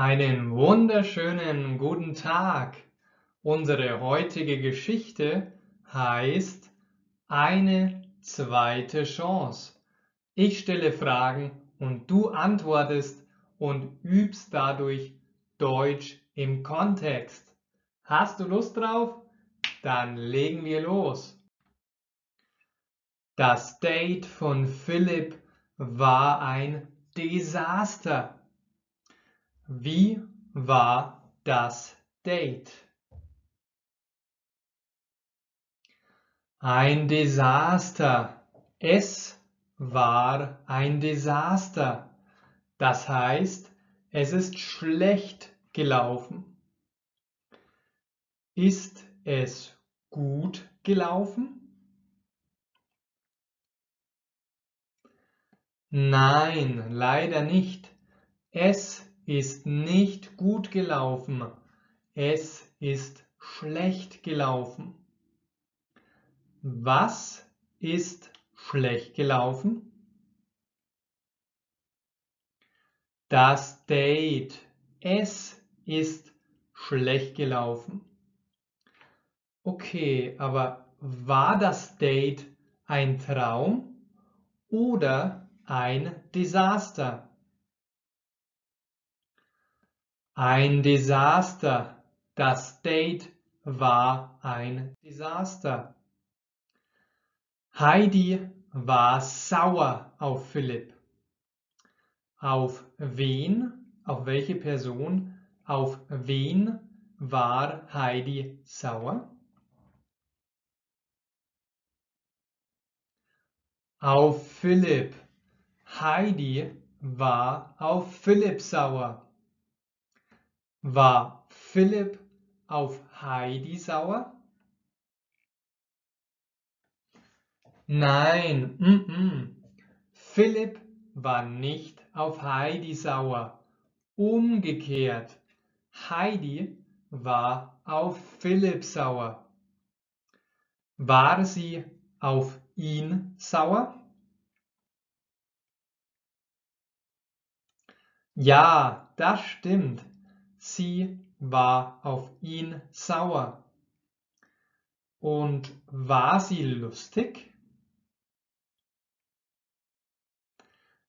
Einen wunderschönen guten Tag. Unsere heutige Geschichte heißt Eine zweite Chance. Ich stelle Fragen und du antwortest und übst dadurch Deutsch im Kontext. Hast du Lust drauf? Dann legen wir los. Das Date von Philipp war ein Desaster. Wie war das Date? Ein Desaster. Es war ein Desaster. Das heißt, es ist schlecht gelaufen. Ist es gut gelaufen? Nein, leider nicht. Es ist nicht gut gelaufen. Es ist schlecht gelaufen. Was ist schlecht gelaufen? Das Date. Es ist schlecht gelaufen. Okay, aber war das Date ein Traum oder ein Desaster. Ein Desaster. Das Date war ein Desaster. Heidi war sauer auf Philipp. Auf wen, auf welche Person, auf wen war Heidi sauer? Auf Philipp. Heidi war auf Philipp sauer. War Philipp auf Heidi sauer? Nein, mm -mm. Philipp war nicht auf Heidi sauer. Umgekehrt. Heidi war auf Philipp sauer. War sie auf ihn sauer? Ja, das stimmt. Sie war auf ihn sauer. Und war sie lustig?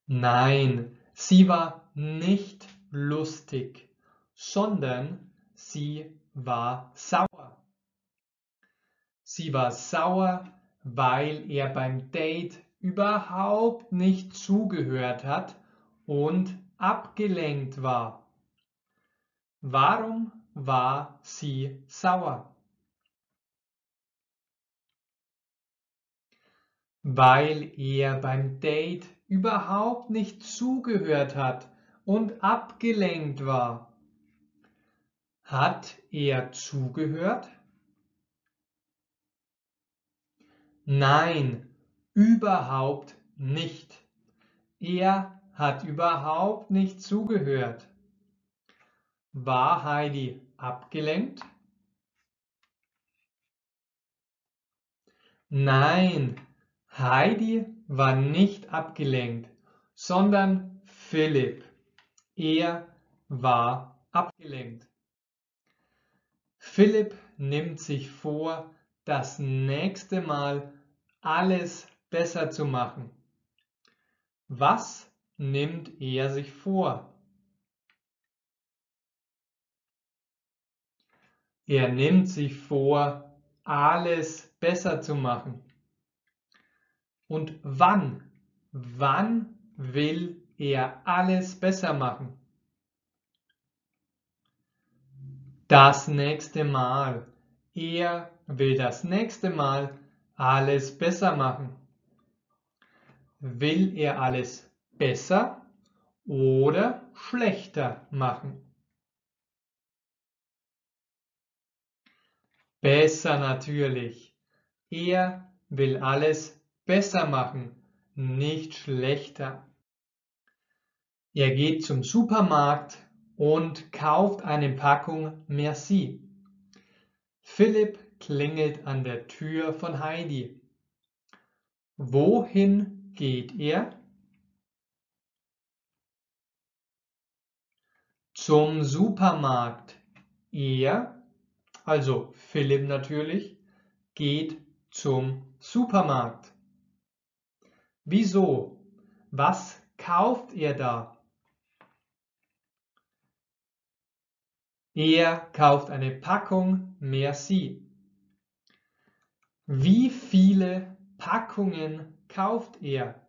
Nein, sie war nicht lustig, sondern sie war sauer. Sie war sauer, weil er beim Date überhaupt nicht zugehört hat und abgelenkt war. Warum war sie sauer? Weil er beim Date überhaupt nicht zugehört hat und abgelenkt war. Hat er zugehört? Nein, überhaupt nicht. Er hat überhaupt nicht zugehört. War Heidi abgelenkt? Nein, Heidi war nicht abgelenkt, sondern Philipp. Er war abgelenkt. Philipp nimmt sich vor, das nächste Mal alles besser zu machen. Was nimmt er sich vor? Er nimmt sich vor, alles besser zu machen. Und wann? Wann will er alles besser machen? Das nächste Mal. Er will das nächste Mal alles besser machen. Will er alles besser oder schlechter machen? Besser natürlich. Er will alles besser machen, nicht schlechter. Er geht zum Supermarkt und kauft eine Packung Merci. Philipp klingelt an der Tür von Heidi. Wohin geht er? zum Supermarkt. Er, also Philipp natürlich, geht zum Supermarkt. Wieso? Was kauft er da? Er kauft eine Packung Merci. Wie viele Packungen kauft er?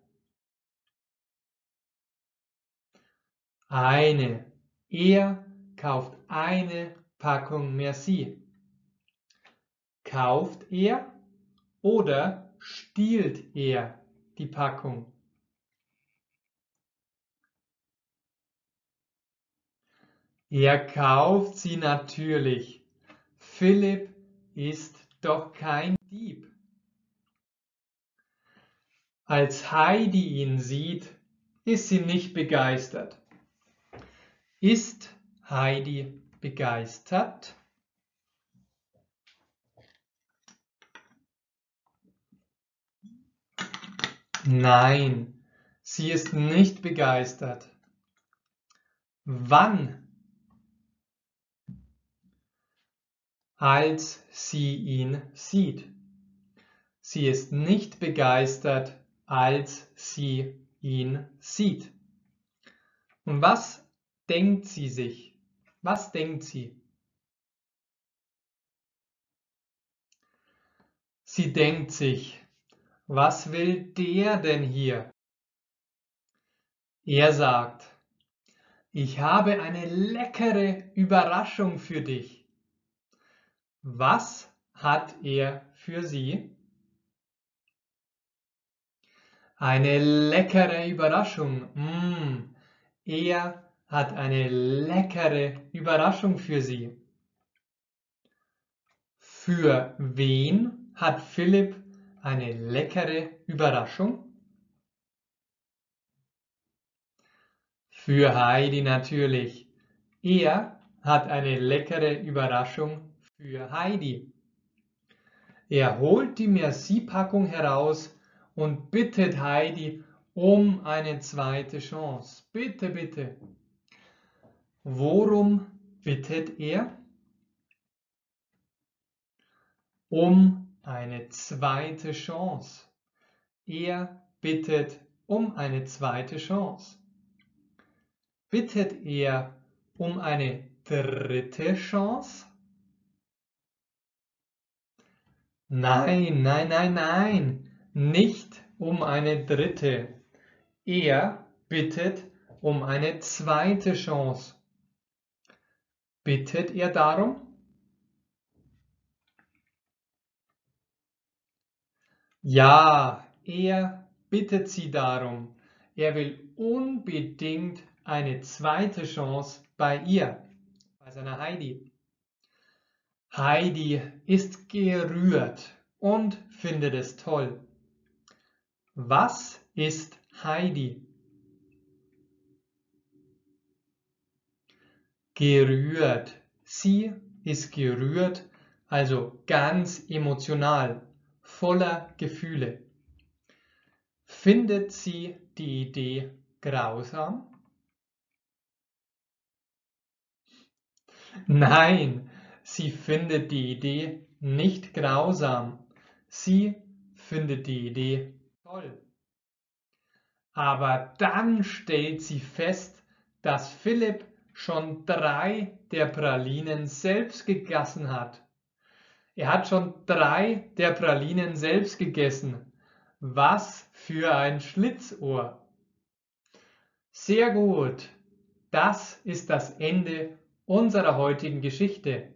Eine. Er kauft eine Packung Merci. Kauft er oder stiehlt er die Packung? Er kauft sie natürlich. Philipp ist doch kein Dieb. Als Heidi ihn sieht, ist sie nicht begeistert. Ist Heidi begeistert? Nein, sie ist nicht begeistert. Wann? Als sie ihn sieht. Sie ist nicht begeistert, als sie ihn sieht. Und was denkt sie sich? Was denkt sie? Sie denkt sich, was will der denn hier? Er sagt, ich habe eine leckere Überraschung für dich. Was hat er für sie? Eine leckere Überraschung. Mm, er hat eine leckere Überraschung für Sie. Für wen hat Philipp eine leckere Überraschung? Für Heidi natürlich. Er hat eine leckere Überraschung für Heidi. Er holt die Merci-Packung heraus und bittet Heidi um eine zweite Chance. Bitte, bitte. Worum bittet er? Um eine zweite Chance. Er bittet um eine zweite Chance. Bittet er um eine dritte Chance? Nein, nein, nein, nein, nicht um eine dritte. Er bittet um eine zweite Chance. Bittet er darum? Ja, er bittet sie darum. Er will unbedingt eine zweite Chance bei ihr, bei seiner Heidi. Heidi ist gerührt und findet es toll. Was ist Heidi? gerührt. Sie ist gerührt, also ganz emotional, voller Gefühle. Findet sie die Idee grausam? Nein, sie findet die Idee nicht grausam. Sie findet die Idee toll. Aber dann stellt sie fest, dass Philipp schon drei der Pralinen selbst gegessen hat. Er hat schon drei der Pralinen selbst gegessen. Was für ein Schlitzohr. Sehr gut. Das ist das Ende unserer heutigen Geschichte.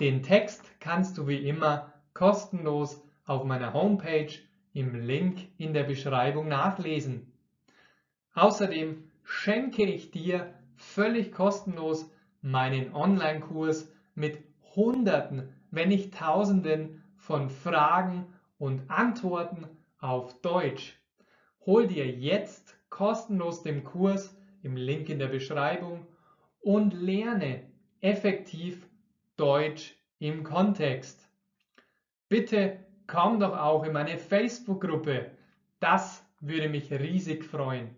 Den Text kannst du wie immer kostenlos auf meiner Homepage im Link in der Beschreibung nachlesen. Außerdem schenke ich dir völlig kostenlos meinen Online-Kurs mit Hunderten, wenn nicht Tausenden von Fragen und Antworten auf Deutsch. Hol dir jetzt kostenlos den Kurs im Link in der Beschreibung und lerne effektiv Deutsch im Kontext. Bitte komm doch auch in meine Facebook-Gruppe. Das würde mich riesig freuen.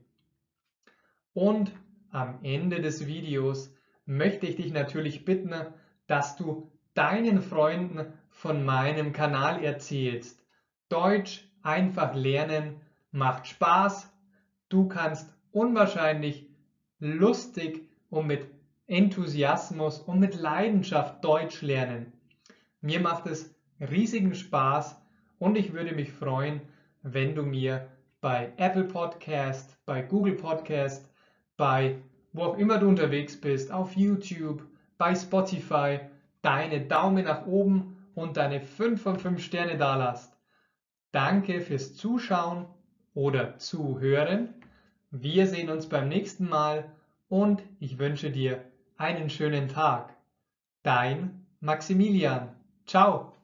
Und am Ende des Videos möchte ich dich natürlich bitten, dass du deinen Freunden von meinem Kanal erzählst. Deutsch einfach lernen macht Spaß. Du kannst unwahrscheinlich lustig und mit Enthusiasmus und mit Leidenschaft Deutsch lernen. Mir macht es riesigen Spaß und ich würde mich freuen, wenn du mir bei Apple Podcast, bei Google Podcast, bei wo auch immer du unterwegs bist, auf YouTube, bei Spotify, deine Daumen nach oben und deine 5 von 5 Sterne dalasst. Danke fürs Zuschauen oder Zuhören. Wir sehen uns beim nächsten Mal und ich wünsche dir einen schönen Tag. Dein Maximilian. Ciao.